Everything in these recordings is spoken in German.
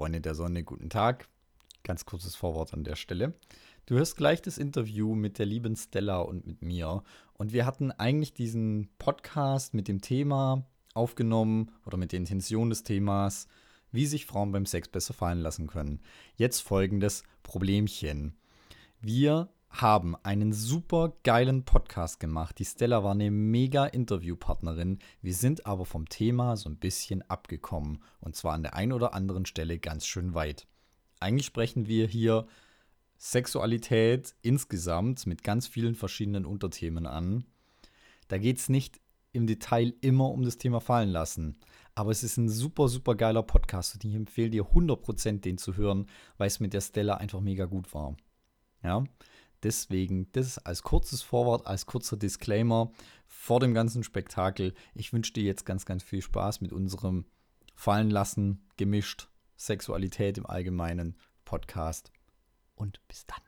Freunde der Sonne, guten Tag. Ganz kurzes Vorwort an der Stelle. Du hörst gleich das Interview mit der lieben Stella und mit mir. Und wir hatten eigentlich diesen Podcast mit dem Thema aufgenommen oder mit der Intention des Themas, wie sich Frauen beim Sex besser fallen lassen können. Jetzt folgendes Problemchen. Wir haben einen super geilen Podcast gemacht. Die Stella war eine mega Interviewpartnerin. Wir sind aber vom Thema so ein bisschen abgekommen. Und zwar an der einen oder anderen Stelle ganz schön weit. Eigentlich sprechen wir hier Sexualität insgesamt mit ganz vielen verschiedenen Unterthemen an. Da geht es nicht im Detail immer um das Thema fallen lassen. Aber es ist ein super, super geiler Podcast und ich empfehle dir 100% den zu hören, weil es mit der Stella einfach mega gut war. Ja, Deswegen, das als kurzes Vorwort, als kurzer Disclaimer vor dem ganzen Spektakel. Ich wünsche dir jetzt ganz, ganz viel Spaß mit unserem Fallen lassen, gemischt, Sexualität im Allgemeinen Podcast. Und bis dann.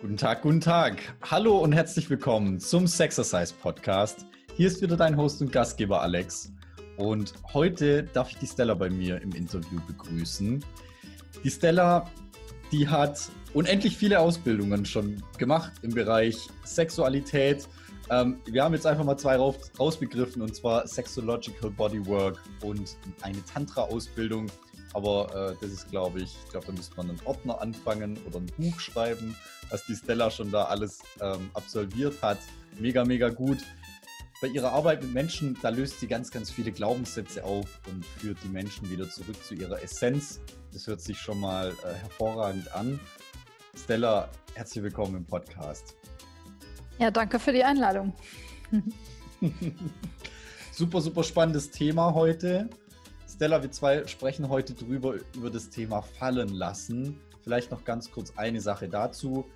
Guten Tag, guten Tag. Hallo und herzlich willkommen zum Sexercise Podcast. Hier ist wieder dein Host und Gastgeber Alex. Und heute darf ich die Stella bei mir im Interview begrüßen. Die Stella die hat unendlich viele Ausbildungen schon gemacht im Bereich Sexualität. Ähm, wir haben jetzt einfach mal zwei raus, rausbegriffen, und zwar Sexological Bodywork und eine Tantra-Ausbildung. Aber äh, das ist, glaube ich, ich glaube, da müsste man einen Ordner anfangen oder ein Buch schreiben, was die Stella schon da alles ähm, absolviert hat. Mega, mega gut. Bei ihrer Arbeit mit Menschen, da löst sie ganz, ganz viele Glaubenssätze auf und führt die Menschen wieder zurück zu ihrer Essenz. Das hört sich schon mal äh, hervorragend an. Stella, herzlich willkommen im Podcast. Ja, danke für die Einladung. super, super spannendes Thema heute. Stella, wir zwei sprechen heute drüber über das Thema Fallen lassen. Vielleicht noch ganz kurz eine Sache dazu.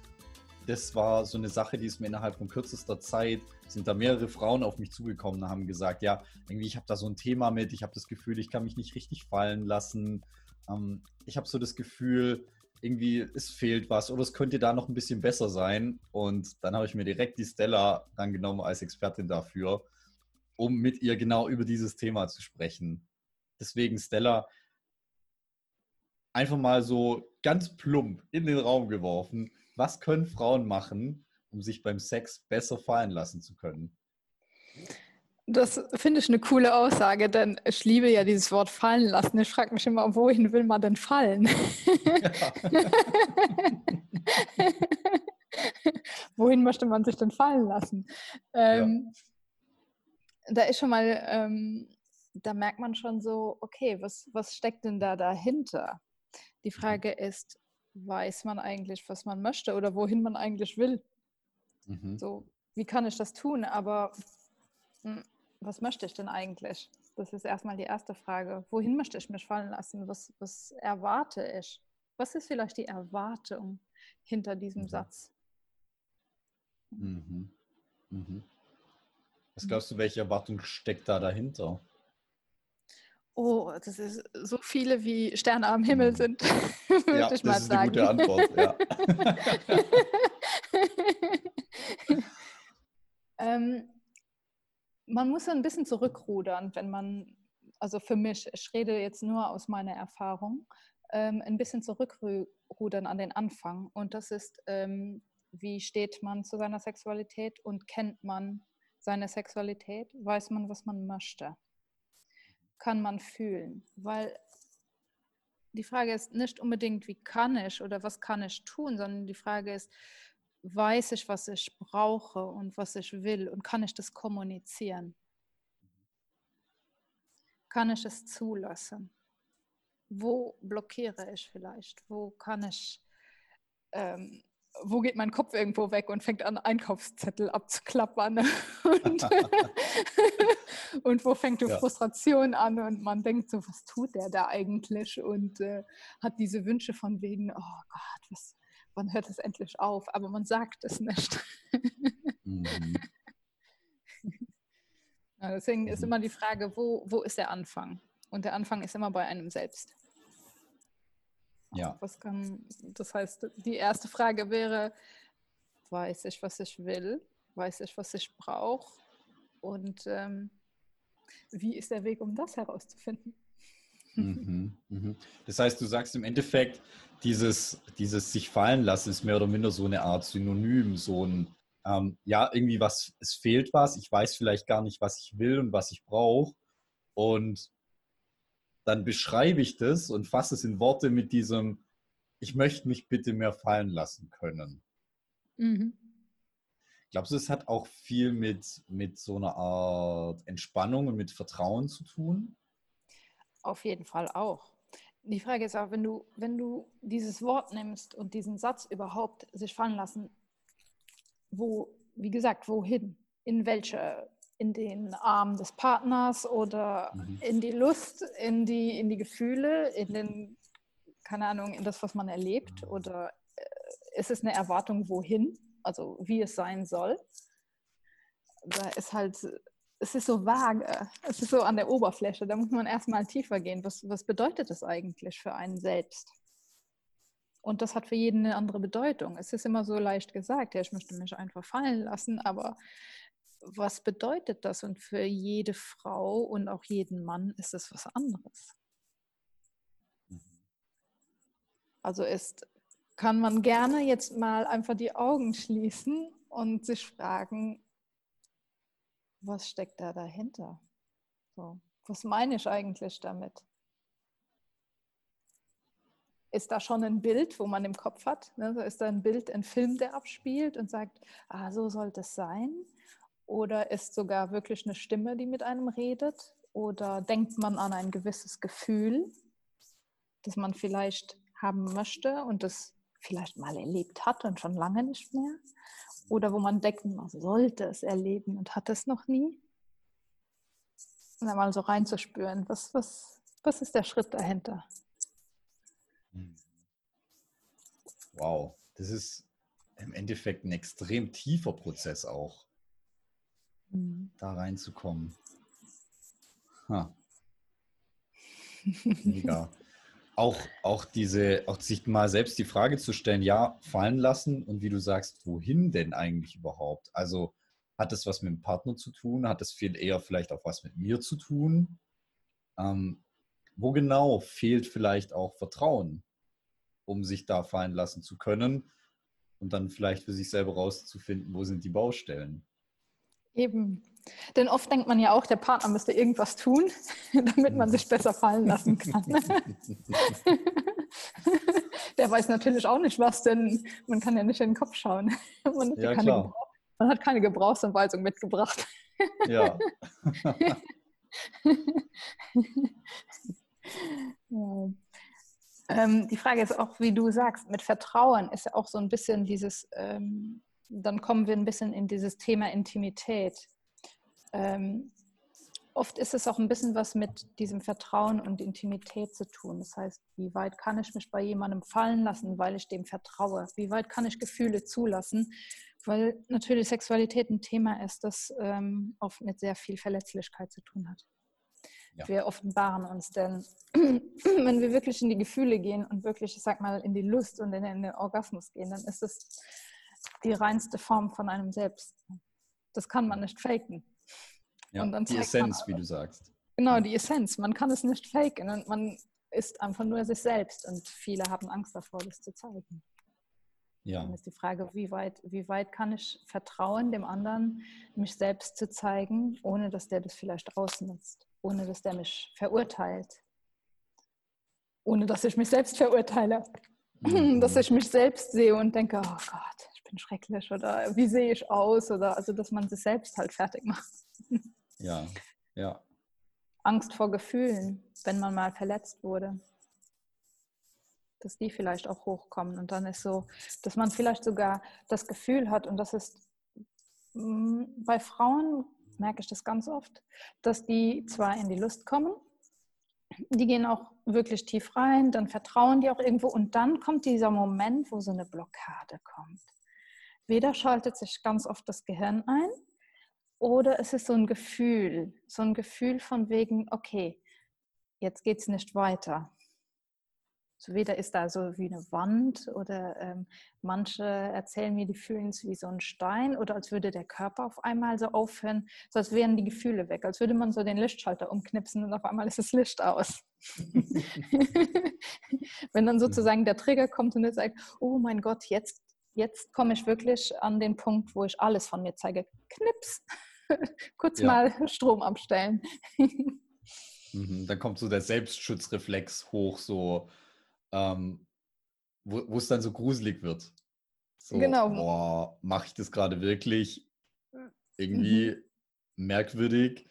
Das war so eine Sache, die ist mir innerhalb von kürzester Zeit, sind da mehrere Frauen auf mich zugekommen und haben gesagt, ja, irgendwie, ich habe da so ein Thema mit, ich habe das Gefühl, ich kann mich nicht richtig fallen lassen. Ähm, ich habe so das Gefühl, irgendwie es fehlt was oder es könnte da noch ein bisschen besser sein. Und dann habe ich mir direkt die Stella dann genommen als Expertin dafür, um mit ihr genau über dieses Thema zu sprechen. Deswegen, Stella, einfach mal so ganz plump in den Raum geworfen. Was können Frauen machen, um sich beim Sex besser fallen lassen zu können? Das finde ich eine coole Aussage, denn ich liebe ja dieses Wort fallen lassen. Ich frage mich immer, wohin will man denn fallen? Ja. wohin möchte man sich denn fallen lassen? Ähm, ja. Da ist schon mal, ähm, da merkt man schon so, okay, was, was steckt denn da dahinter? Die mhm. Frage ist, weiß man eigentlich, was man möchte oder wohin man eigentlich will? Mhm. So, wie kann ich das tun? Aber hm, was möchte ich denn eigentlich? Das ist erstmal die erste Frage. Wohin möchte ich mich fallen lassen? Was, was erwarte ich? Was ist vielleicht die Erwartung hinter diesem mhm. Satz? Mhm. Mhm. Was glaubst du, welche Erwartung steckt da dahinter? Oh, das ist so viele wie Sterne am Himmel mhm. sind, würde ja, ich mal sagen. Das ist eine gute Antwort, ja. ähm, man muss ein bisschen zurückrudern, wenn man, also für mich, ich rede jetzt nur aus meiner Erfahrung, ähm, ein bisschen zurückrudern an den Anfang. Und das ist, ähm, wie steht man zu seiner Sexualität und kennt man seine Sexualität? Weiß man, was man möchte? Kann man fühlen? Weil die Frage ist nicht unbedingt, wie kann ich oder was kann ich tun, sondern die Frage ist, weiß ich, was ich brauche und was ich will und kann ich das kommunizieren? Kann ich es zulassen? Wo blockiere ich vielleicht? Wo kann ich, ähm, wo geht mein Kopf irgendwo weg und fängt an, Einkaufszettel abzuklappern? und, und, wo fängt die ja. Frustration an? Und man denkt so, was tut der da eigentlich? Und äh, hat diese Wünsche von wegen, oh Gott, was, wann hört es endlich auf? Aber man sagt es nicht. Mhm. ja, deswegen ist mhm. immer die Frage, wo, wo ist der Anfang? Und der Anfang ist immer bei einem selbst. Ja. Was kann, das heißt, die erste Frage wäre, weiß ich, was ich will? Weiß ich, was ich brauche? Und ähm, wie ist der Weg, um das herauszufinden? Mhm, mhm. Das heißt, du sagst im Endeffekt, dieses, dieses sich fallen lassen ist mehr oder minder so eine Art Synonym, so ein, ähm, ja, irgendwie was, es fehlt was, ich weiß vielleicht gar nicht, was ich will und was ich brauche. Und dann beschreibe ich das und fasse es in Worte mit diesem, ich möchte mich bitte mehr fallen lassen können. Mhm. Glaubst du, es hat auch viel mit, mit so einer Art Entspannung und mit Vertrauen zu tun? Auf jeden Fall auch. Die Frage ist auch, wenn du, wenn du dieses Wort nimmst und diesen Satz überhaupt sich fallen lassen, wo, wie gesagt, wohin? In welche, in den Arm des Partners oder mhm. in die Lust, in die, in die Gefühle, in den, keine Ahnung, in das, was man erlebt? Oder äh, ist es eine Erwartung, wohin? Also wie es sein soll? Da ist halt es ist so vage, es ist so an der Oberfläche, da muss man erstmal tiefer gehen. Was, was bedeutet das eigentlich für einen selbst? Und das hat für jeden eine andere Bedeutung. Es ist immer so leicht gesagt, ja, ich möchte mich einfach fallen lassen, aber was bedeutet das? Und für jede Frau und auch jeden Mann ist es was anderes. Also ist, kann man gerne jetzt mal einfach die Augen schließen und sich fragen, was steckt da dahinter? So, was meine ich eigentlich damit? Ist da schon ein Bild, wo man im Kopf hat? Ne? Ist da ein Bild, ein Film, der abspielt und sagt, ah, so soll das sein? Oder ist sogar wirklich eine Stimme, die mit einem redet? Oder denkt man an ein gewisses Gefühl, das man vielleicht haben möchte und das vielleicht mal erlebt hat und schon lange nicht mehr? oder wo man denkt, man sollte es erleben und hat es noch nie. Und dann mal so reinzuspüren, was, was, was ist der Schritt dahinter? Hm. Wow, das ist im Endeffekt ein extrem tiefer Prozess auch, mhm. da reinzukommen. Ha. Mega auch, auch diese, auch sich mal selbst die Frage zu stellen, ja, fallen lassen und wie du sagst, wohin denn eigentlich überhaupt? Also hat es was mit dem Partner zu tun? Hat es viel eher vielleicht auch was mit mir zu tun? Ähm, wo genau fehlt vielleicht auch Vertrauen, um sich da fallen lassen zu können und dann vielleicht für sich selber rauszufinden, wo sind die Baustellen? Eben. Denn oft denkt man ja auch, der Partner müsste irgendwas tun, damit man sich besser fallen lassen kann. der weiß natürlich auch nicht was, denn man kann ja nicht in den Kopf schauen. Man, ja, klar. man hat keine Gebrauchsanweisung mitgebracht. Ja. ja. Ähm, die Frage ist auch, wie du sagst, mit Vertrauen ist ja auch so ein bisschen dieses, ähm, dann kommen wir ein bisschen in dieses Thema Intimität ähm, oft ist es auch ein bisschen was mit diesem Vertrauen und Intimität zu tun. Das heißt, wie weit kann ich mich bei jemandem fallen lassen, weil ich dem vertraue? Wie weit kann ich Gefühle zulassen? Weil natürlich Sexualität ein Thema ist, das ähm, oft mit sehr viel Verletzlichkeit zu tun hat. Ja. Wir offenbaren uns, denn wenn wir wirklich in die Gefühle gehen und wirklich, ich sag mal, in die Lust und in den Orgasmus gehen, dann ist es die reinste Form von einem selbst. Das kann man nicht faken. Ja, die Essenz, man, wie du sagst. Genau, die Essenz. Man kann es nicht faken und man ist einfach nur sich selbst und viele haben Angst davor, das zu zeigen. Ja. Dann ist die Frage, wie weit, wie weit kann ich vertrauen, dem anderen mich selbst zu zeigen, ohne dass der das vielleicht ausnutzt, ohne dass der mich verurteilt, ohne dass ich mich selbst verurteile, mhm. dass ich mich selbst sehe und denke, oh Gott, bin schrecklich oder wie sehe ich aus oder also, dass man sich selbst halt fertig macht. Ja, ja. Angst vor Gefühlen, wenn man mal verletzt wurde. Dass die vielleicht auch hochkommen. Und dann ist so, dass man vielleicht sogar das Gefühl hat, und das ist mm, bei Frauen, merke ich das ganz oft, dass die zwar in die Lust kommen, die gehen auch wirklich tief rein, dann vertrauen die auch irgendwo und dann kommt dieser Moment, wo so eine Blockade kommt. Weder schaltet sich ganz oft das Gehirn ein, oder es ist so ein Gefühl, so ein Gefühl von wegen, okay, jetzt geht es nicht weiter. So weder ist da so wie eine Wand oder ähm, manche erzählen mir, die fühlen es wie so ein Stein oder als würde der Körper auf einmal so aufhören, so als wären die Gefühle weg, als würde man so den Lichtschalter umknipsen und auf einmal ist das Licht aus. Wenn dann sozusagen der Trigger kommt und er sagt, oh mein Gott, jetzt, jetzt komme ich wirklich an den Punkt, wo ich alles von mir zeige. Knips, kurz ja. mal Strom abstellen. Mhm, dann kommt so der Selbstschutzreflex hoch, so ähm, wo es dann so gruselig wird. So, genau. Boah, mache ich das gerade wirklich? Irgendwie mhm. merkwürdig.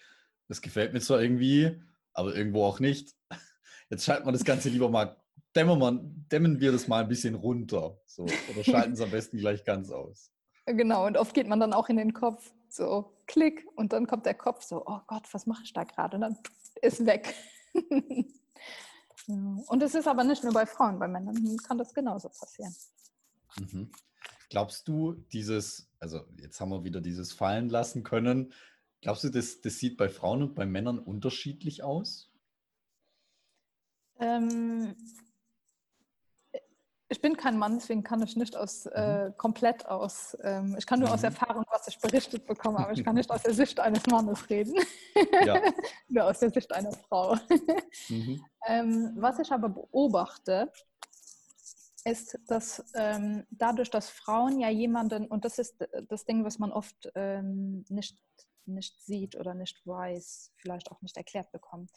Das gefällt mir zwar irgendwie, aber irgendwo auch nicht. Jetzt schalten wir das Ganze lieber mal, dämmen wir, dämmen wir das mal ein bisschen runter. So, oder schalten es am besten gleich ganz aus. Genau, und oft geht man dann auch in den Kopf, so klick, und dann kommt der Kopf so, oh Gott, was mache ich da gerade? Und dann ist weg. Und es ist aber nicht nur bei Frauen, bei Männern kann das genauso passieren. Mhm. Glaubst du, dieses, also jetzt haben wir wieder dieses fallen lassen können, glaubst du, das, das sieht bei Frauen und bei Männern unterschiedlich aus? Ähm, ich bin kein Mann, deswegen kann ich nicht aus mhm. äh, komplett aus. Ähm, ich kann nur mhm. aus Erfahrung, was ich berichtet bekomme, aber ich kann nicht aus der Sicht eines Mannes reden. Ja. nur aus der Sicht einer Frau. Mhm. ähm, was ich aber beobachte, ist, dass ähm, dadurch, dass Frauen ja jemanden, und das ist das Ding, was man oft ähm, nicht, nicht sieht oder nicht weiß, vielleicht auch nicht erklärt bekommt,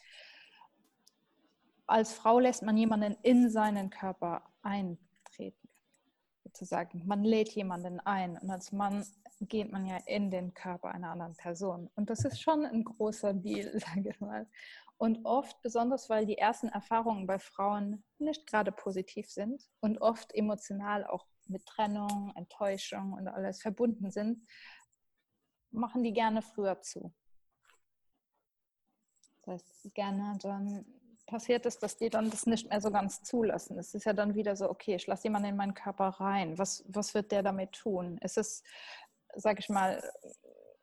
als Frau lässt man jemanden in seinen Körper eintreten, sozusagen. Man lädt jemanden ein und als Mann geht man ja in den Körper einer anderen Person. Und das ist schon ein großer Deal, sage ich mal. Und oft, besonders weil die ersten Erfahrungen bei Frauen nicht gerade positiv sind und oft emotional auch mit Trennung, Enttäuschung und alles verbunden sind, machen die gerne früher zu. Das heißt, gerne dann passiert ist, dass die dann das nicht mehr so ganz zulassen. Es ist ja dann wieder so, okay, ich lasse jemanden in meinen Körper rein. Was, was wird der damit tun? Es ist, sage ich mal,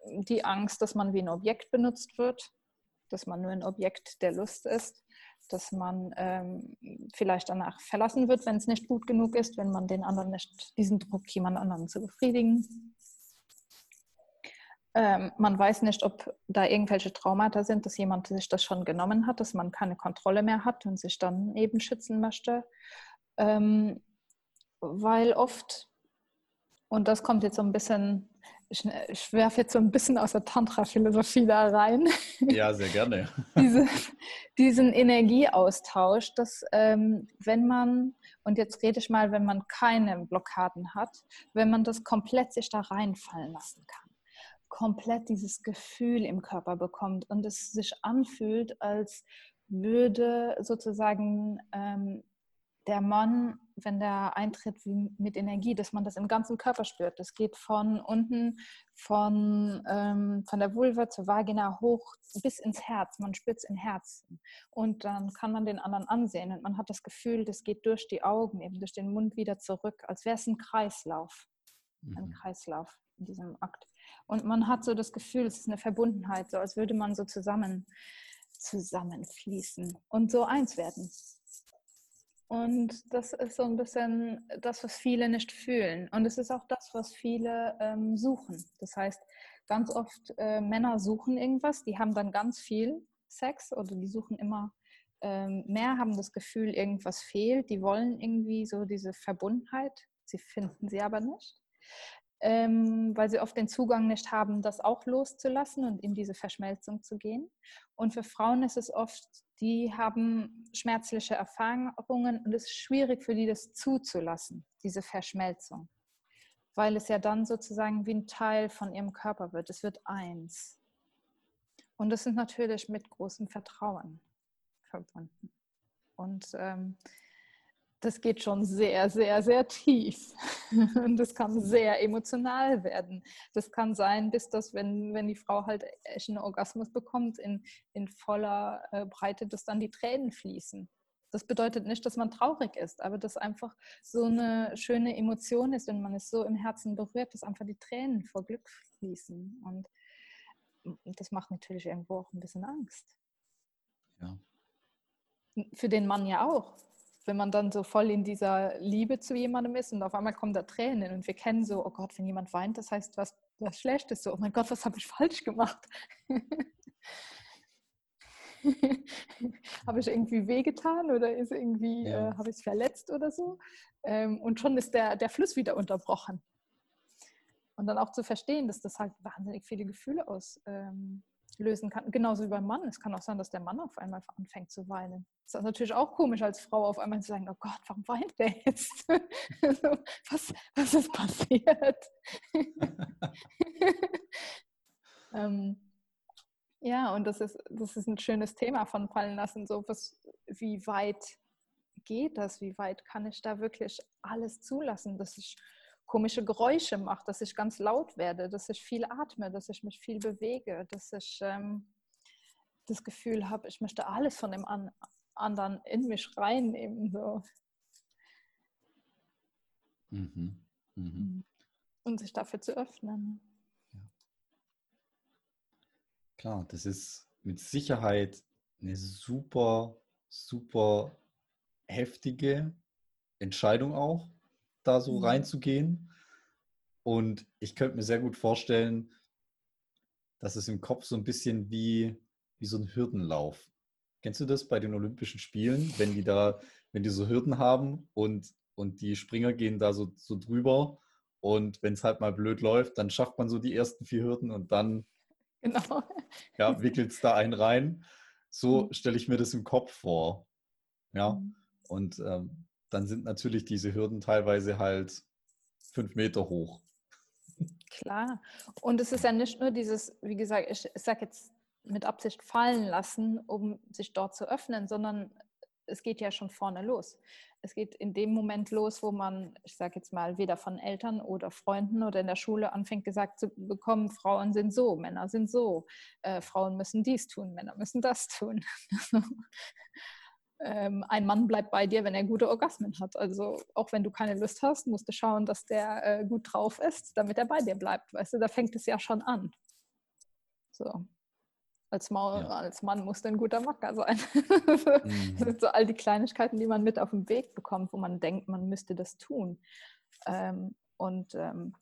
die Angst, dass man wie ein Objekt benutzt wird, dass man nur ein Objekt der Lust ist, dass man ähm, vielleicht danach verlassen wird, wenn es nicht gut genug ist, wenn man den anderen nicht, diesen Druck, jemand anderen zu befriedigen, ähm, man weiß nicht, ob da irgendwelche Traumata sind, dass jemand sich das schon genommen hat, dass man keine Kontrolle mehr hat und sich dann eben schützen möchte. Ähm, weil oft, und das kommt jetzt so ein bisschen, ich, ich werfe jetzt so ein bisschen aus der Tantra-Philosophie da rein. Ja, sehr gerne. Diese, diesen Energieaustausch, dass ähm, wenn man, und jetzt rede ich mal, wenn man keine Blockaden hat, wenn man das komplett sich da reinfallen lassen kann komplett dieses Gefühl im Körper bekommt und es sich anfühlt, als würde sozusagen ähm, der Mann, wenn der eintritt mit Energie, dass man das im ganzen Körper spürt. Das geht von unten, von, ähm, von der Vulva zur Vagina hoch bis ins Herz. Man spürt es im Herzen. Und dann kann man den anderen ansehen und man hat das Gefühl, das geht durch die Augen, eben durch den Mund wieder zurück, als wäre es ein Kreislauf. Ein mhm. Kreislauf in diesem Akt. Und man hat so das Gefühl, es ist eine Verbundenheit, so als würde man so zusammen zusammenfließen und so eins werden. Und das ist so ein bisschen das, was viele nicht fühlen. Und es ist auch das, was viele ähm, suchen. Das heißt, ganz oft äh, Männer suchen irgendwas, die haben dann ganz viel Sex oder die suchen immer ähm, mehr, haben das Gefühl, irgendwas fehlt. Die wollen irgendwie so diese Verbundenheit. Sie finden sie aber nicht ähm, weil sie oft den Zugang nicht haben, das auch loszulassen und in diese Verschmelzung zu gehen. Und für Frauen ist es oft, die haben schmerzliche Erfahrungen und es ist schwierig für die, das zuzulassen, diese Verschmelzung, weil es ja dann sozusagen wie ein Teil von ihrem Körper wird. Es wird eins. Und das ist natürlich mit großem Vertrauen verbunden. Und ähm, das geht schon sehr, sehr, sehr tief. Und das kann sehr emotional werden. Das kann sein, bis das, wenn, wenn die Frau halt echt einen Orgasmus bekommt, in, in voller äh, Breite, dass dann die Tränen fließen. Das bedeutet nicht, dass man traurig ist, aber dass einfach so eine schöne Emotion ist und man ist so im Herzen berührt, dass einfach die Tränen vor Glück fließen. Und das macht natürlich irgendwo auch ein bisschen Angst. Ja. Für den Mann ja auch wenn man dann so voll in dieser Liebe zu jemandem ist und auf einmal kommen da Tränen und wir kennen so, oh Gott, wenn jemand weint, das heißt was, was Schlechtes, so, oh mein Gott, was habe ich falsch gemacht? habe ich irgendwie wehgetan oder ist irgendwie, ja. äh, habe ich es verletzt oder so? Ähm, und schon ist der, der Fluss wieder unterbrochen. Und dann auch zu verstehen, dass das halt wahnsinnig viele Gefühle auslösen ähm, kann. Genauso wie beim Mann. Es kann auch sein, dass der Mann auf einmal anfängt zu weinen. Das ist natürlich auch komisch als Frau auf einmal zu sagen, oh Gott, warum weint der jetzt? was, was ist passiert? ähm, ja, und das ist, das ist ein schönes Thema von fallen lassen. So, was, wie weit geht das? Wie weit kann ich da wirklich alles zulassen, dass ich komische Geräusche mache, dass ich ganz laut werde, dass ich viel atme, dass ich mich viel bewege, dass ich ähm, das Gefühl habe, ich möchte alles von dem an, anderen in mich reinnehmen. So. Mhm. Mhm. mhm. Und sich dafür zu öffnen. Klar, das ist mit Sicherheit eine super, super heftige Entscheidung auch, da so mhm. reinzugehen. Und ich könnte mir sehr gut vorstellen, dass es im Kopf so ein bisschen wie, wie so ein Hürdenlauf. Kennst du das bei den Olympischen Spielen, wenn die da, wenn die so Hürden haben und, und die Springer gehen da so, so drüber und wenn es halt mal blöd läuft, dann schafft man so die ersten vier Hürden und dann Genau. Ja, wickelt es da einen rein. So mhm. stelle ich mir das im Kopf vor. Ja. Mhm. Und ähm, dann sind natürlich diese Hürden teilweise halt fünf Meter hoch. Klar. Und es ist ja nicht nur dieses, wie gesagt, ich, sage jetzt mit Absicht fallen lassen, um sich dort zu öffnen, sondern es geht ja schon vorne los es geht in dem Moment los, wo man, ich sage jetzt mal, weder von Eltern oder Freunden oder in der Schule anfängt gesagt zu bekommen, Frauen sind so, Männer sind so, äh, Frauen müssen dies tun, Männer müssen das tun. ähm, ein Mann bleibt bei dir, wenn er gute Orgasmen hat. Also auch wenn du keine Lust hast, musst du schauen, dass der äh, gut drauf ist, damit er bei dir bleibt. Weißt du, da fängt es ja schon an. So. Als, Maul, ja. als Mann muss ein guter Macker sein. mhm. Das sind so all die Kleinigkeiten, die man mit auf den Weg bekommt, wo man denkt, man müsste das tun. Ähm, und ähm,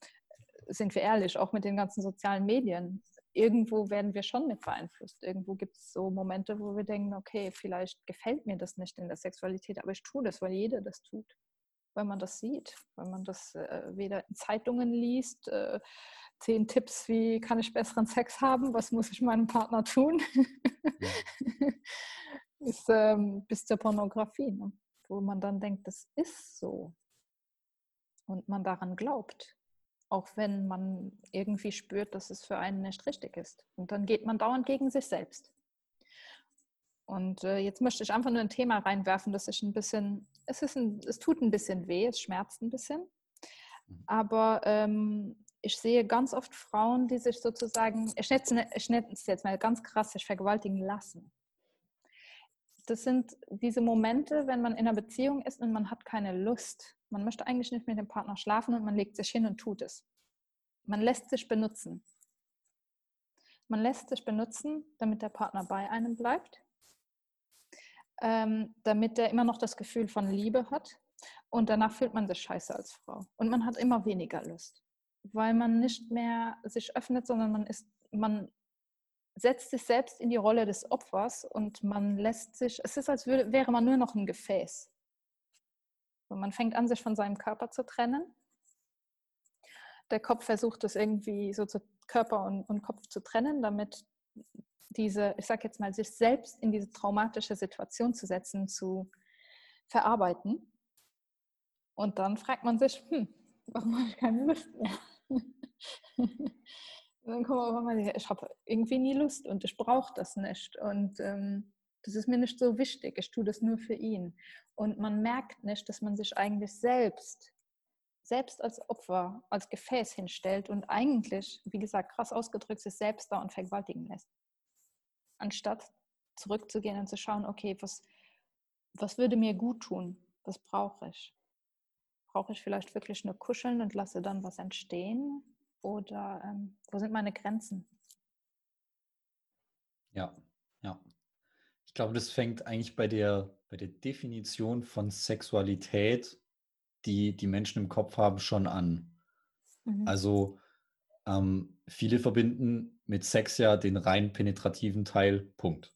sind wir ehrlich, auch mit den ganzen sozialen Medien, irgendwo werden wir schon mit beeinflusst. Irgendwo gibt es so Momente, wo wir denken, okay, vielleicht gefällt mir das nicht in der Sexualität, aber ich tue das, weil jeder das tut. Weil man das sieht, weil man das äh, weder in Zeitungen liest, äh, zehn Tipps, wie kann ich besseren Sex haben, was muss ich meinem Partner tun, ist ähm, bis zur Pornografie, ne? wo man dann denkt, das ist so und man daran glaubt, auch wenn man irgendwie spürt, dass es für einen nicht richtig ist. Und dann geht man dauernd gegen sich selbst. Und äh, jetzt möchte ich einfach nur ein Thema reinwerfen, das ist ein bisschen, es, ist ein, es tut ein bisschen weh, es schmerzt ein bisschen. Mhm. Aber ähm, ich sehe ganz oft Frauen, die sich sozusagen, ich nenne es jetzt mal ganz krass, sich vergewaltigen lassen. Das sind diese Momente, wenn man in einer Beziehung ist und man hat keine Lust. Man möchte eigentlich nicht mit dem Partner schlafen und man legt sich hin und tut es. Man lässt sich benutzen. Man lässt sich benutzen, damit der Partner bei einem bleibt, ähm, damit er immer noch das Gefühl von Liebe hat und danach fühlt man sich scheiße als Frau und man hat immer weniger Lust weil man nicht mehr sich öffnet, sondern man ist, man setzt sich selbst in die Rolle des Opfers und man lässt sich, es ist, als würde, wäre man nur noch ein Gefäß. Man fängt an, sich von seinem Körper zu trennen. Der Kopf versucht es irgendwie so zu Körper und, und Kopf zu trennen, damit diese, ich sag jetzt mal, sich selbst in diese traumatische Situation zu setzen, zu verarbeiten. Und dann fragt man sich, hm, warum habe ich keine Lust mehr? dann kommen wir mal, ich habe irgendwie nie Lust und ich brauche das nicht. Und ähm, das ist mir nicht so wichtig. Ich tue das nur für ihn. Und man merkt nicht, dass man sich eigentlich selbst, selbst als Opfer, als Gefäß hinstellt und eigentlich, wie gesagt, krass ausgedrückt, sich selbst da und vergewaltigen lässt. Anstatt zurückzugehen und zu schauen, okay, was, was würde mir gut tun? Was brauche ich? brauche ich vielleicht wirklich nur kuscheln und lasse dann was entstehen? Oder ähm, wo sind meine Grenzen? Ja, ja. Ich glaube, das fängt eigentlich bei der, bei der Definition von Sexualität, die die Menschen im Kopf haben, schon an. Mhm. Also ähm, viele verbinden mit Sex ja den rein penetrativen Teil, Punkt.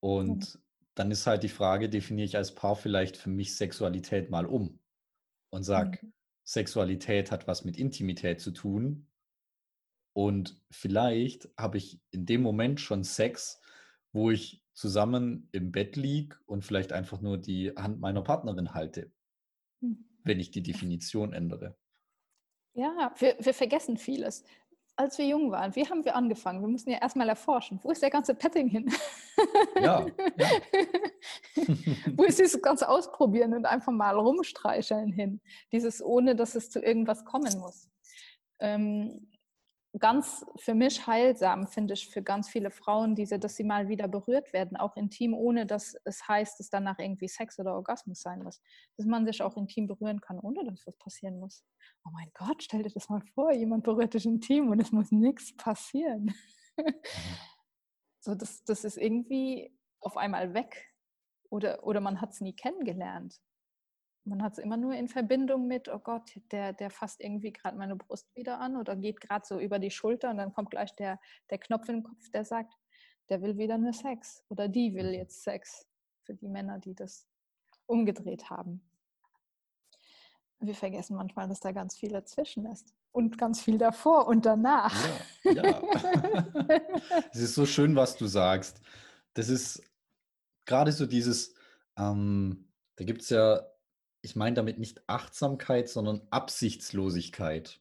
Und dann ist halt die Frage, definiere ich als Paar vielleicht für mich Sexualität mal um und sage, Mhm. Sexualität hat was mit Intimität zu tun. Und vielleicht habe ich in dem Moment schon Sex, wo ich zusammen im Bett liege und vielleicht einfach nur die Hand meiner Partnerin halte, Mhm. wenn ich die Definition ändere. Ja, wir, wir vergessen vieles. Als wir jung waren, wie haben wir angefangen? Wir mussten ja erstmal erforschen. Wo ist der ganze Petting hin? Ja, ja. Wo ist dieses ganze Ausprobieren und einfach mal rumstreicheln hin? Dieses, ohne dass es zu irgendwas kommen muss. Ähm, ganz für mich heilsam, finde ich, für ganz viele Frauen, diese, dass sie mal wieder berührt werden, auch intim, ohne dass es heißt, dass danach irgendwie Sex oder Orgasmus sein muss. Dass man sich auch intim berühren kann, ohne dass was passieren muss. Oh mein Gott, stell dir das mal vor, jemand berührt dich intim und es muss nichts passieren. so, das, das ist irgendwie auf einmal weg. Oder, oder man hat es nie kennengelernt. Man hat es immer nur in Verbindung mit, oh Gott, der, der fasst irgendwie gerade meine Brust wieder an oder geht gerade so über die Schulter und dann kommt gleich der, der Knopf im Kopf, der sagt, der will wieder nur Sex oder die will jetzt Sex. Für die Männer, die das umgedreht haben. Wir vergessen manchmal, dass da ganz viel dazwischen ist und ganz viel davor und danach. Ja, ja. Es ist so schön, was du sagst. Das ist gerade so dieses, ähm, da gibt es ja, ich meine damit nicht Achtsamkeit, sondern Absichtslosigkeit.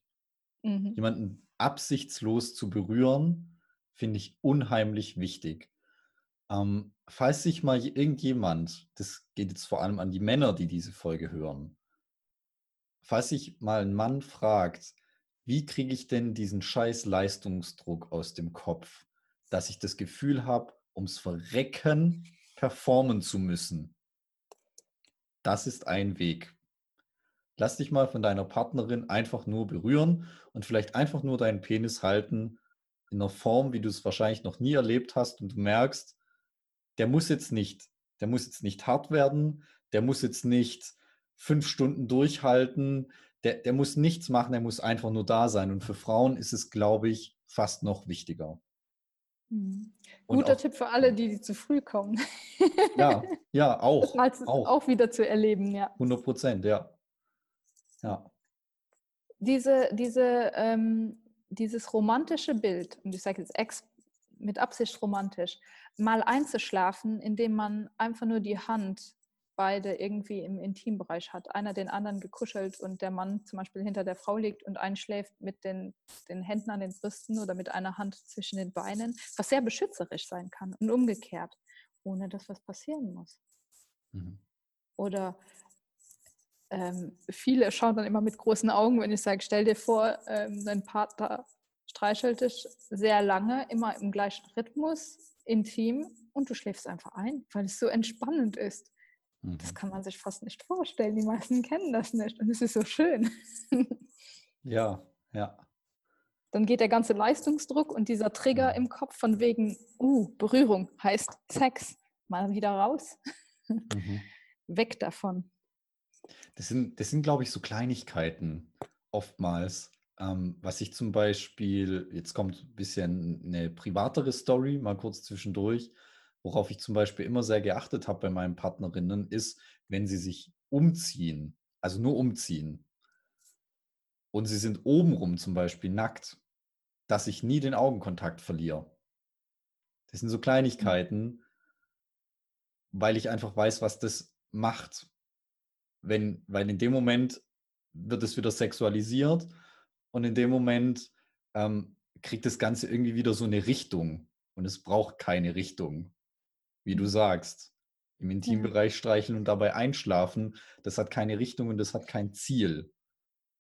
Mhm. Jemanden absichtslos zu berühren, finde ich unheimlich wichtig. Ähm, falls sich mal irgendjemand, das geht jetzt vor allem an die Männer, die diese Folge hören, falls sich mal ein Mann fragt, wie kriege ich denn diesen scheiß Leistungsdruck aus dem Kopf, dass ich das Gefühl habe, ums Verrecken performen zu müssen. Das ist ein Weg. Lass dich mal von deiner Partnerin einfach nur berühren und vielleicht einfach nur deinen Penis halten in einer Form, wie du es wahrscheinlich noch nie erlebt hast und du merkst, der muss jetzt nicht, der muss jetzt nicht hart werden, der muss jetzt nicht fünf Stunden durchhalten, der, der muss nichts machen, der muss einfach nur da sein. Und für Frauen ist es, glaube ich, fast noch wichtiger. Mhm. Guter auch- Tipp für alle, die, die zu früh kommen. Ja, ja, Das auch. zu- auch. auch wieder zu erleben, ja. 100 Prozent, ja. Ja. diese, diese, ähm, dieses romantische Bild, und ich sage jetzt ex mit Absicht romantisch, mal einzuschlafen, indem man einfach nur die Hand beide irgendwie im Intimbereich hat, einer den anderen gekuschelt und der Mann zum Beispiel hinter der Frau liegt und einschläft mit den, den Händen an den Brüsten oder mit einer Hand zwischen den Beinen, was sehr beschützerisch sein kann und umgekehrt, ohne dass was passieren muss. Mhm. Oder ähm, viele schauen dann immer mit großen Augen, wenn ich sage, stell dir vor, ähm, dein Partner streichelt dich sehr lange, immer im gleichen Rhythmus, intim und du schläfst einfach ein, weil es so entspannend ist. Das Mhm. kann man sich fast nicht vorstellen. Die meisten kennen das nicht und es ist so schön. Ja, ja. Dann geht der ganze Leistungsdruck und dieser Trigger im Kopf von wegen, uh, Berührung heißt Sex, mal wieder raus, Mhm. weg davon. Das sind, das sind, glaube ich, so Kleinigkeiten oftmals. Ähm, was ich zum Beispiel, jetzt kommt ein bisschen eine privatere Story, mal kurz zwischendurch, worauf ich zum Beispiel immer sehr geachtet habe bei meinen Partnerinnen, ist, wenn sie sich umziehen, also nur umziehen, und sie sind obenrum zum Beispiel nackt, dass ich nie den Augenkontakt verliere. Das sind so Kleinigkeiten, weil ich einfach weiß, was das macht. Wenn, weil in dem Moment wird es wieder sexualisiert und in dem Moment ähm, kriegt das Ganze irgendwie wieder so eine Richtung. Und es braucht keine Richtung, wie du sagst. Im Intimbereich streicheln und dabei einschlafen, das hat keine Richtung und das hat kein Ziel,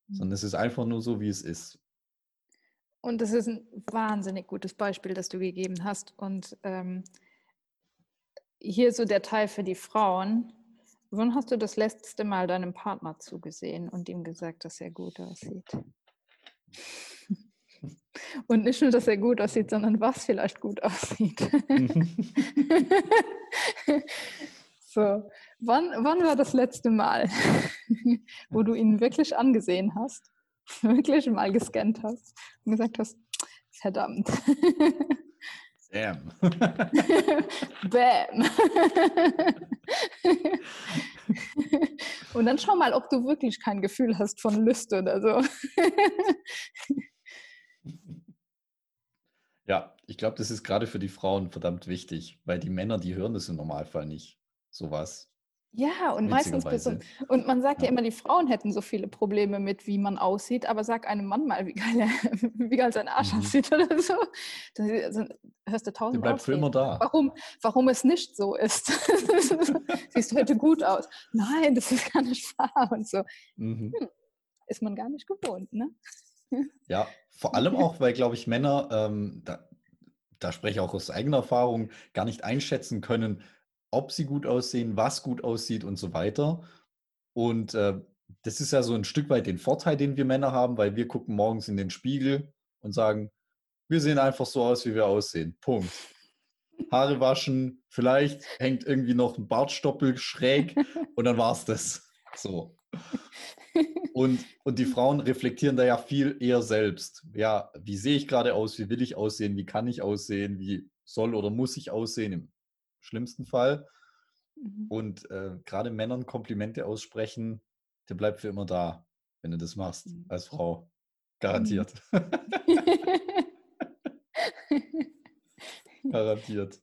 sondern es ist einfach nur so, wie es ist. Und das ist ein wahnsinnig gutes Beispiel, das du gegeben hast. Und ähm, hier so der Teil für die Frauen. Wann hast du das letzte Mal deinem Partner zugesehen und ihm gesagt, dass er gut aussieht? Und nicht nur, dass er gut aussieht, sondern was vielleicht gut aussieht. so, wann, wann war das letzte Mal, wo du ihn wirklich angesehen hast, wirklich mal gescannt hast und gesagt hast, verdammt. Bam. Bam. Und dann schau mal, ob du wirklich kein Gefühl hast von Lust oder so. Ja, ich glaube, das ist gerade für die Frauen verdammt wichtig, weil die Männer, die hören das im Normalfall nicht. Sowas. Ja, und meistens Witzigerweise. und man sagt ja. Ja. immer, die Frauen hätten so viele Probleme mit, wie man aussieht, aber sag einem Mann mal, wie geil, er, wie geil sein Arsch Mhm. aussieht oder so. Dann also, hörst du tausend bleibt für immer da. warum, warum es nicht so ist. Siehst du heute gut aus? Nein, das ist gar nicht wahr und so. Mhm. Ist man gar nicht gewohnt, ne? Ja, vor allem auch, weil, glaube ich, Männer, ähm, da, da spreche ich auch aus eigener Erfahrung, gar nicht einschätzen können, ob sie gut aussehen, was gut aussieht und so weiter. Und äh, das ist ja so ein Stück weit den Vorteil, den wir Männer haben, weil wir gucken morgens in den Spiegel und sagen, wir sehen einfach so aus, wie wir aussehen. Punkt. Haare waschen, vielleicht hängt irgendwie noch ein Bartstoppel schräg und dann war's das. So. Und, und die Frauen reflektieren da ja viel eher selbst. Ja, wie sehe ich gerade aus? Wie will ich aussehen? Wie kann ich aussehen? Wie soll oder muss ich aussehen im schlimmsten Fall? Mhm. Und äh, gerade Männern Komplimente aussprechen, der bleibt für immer da, wenn du das machst Mhm. als Frau. Garantiert. Garantiert.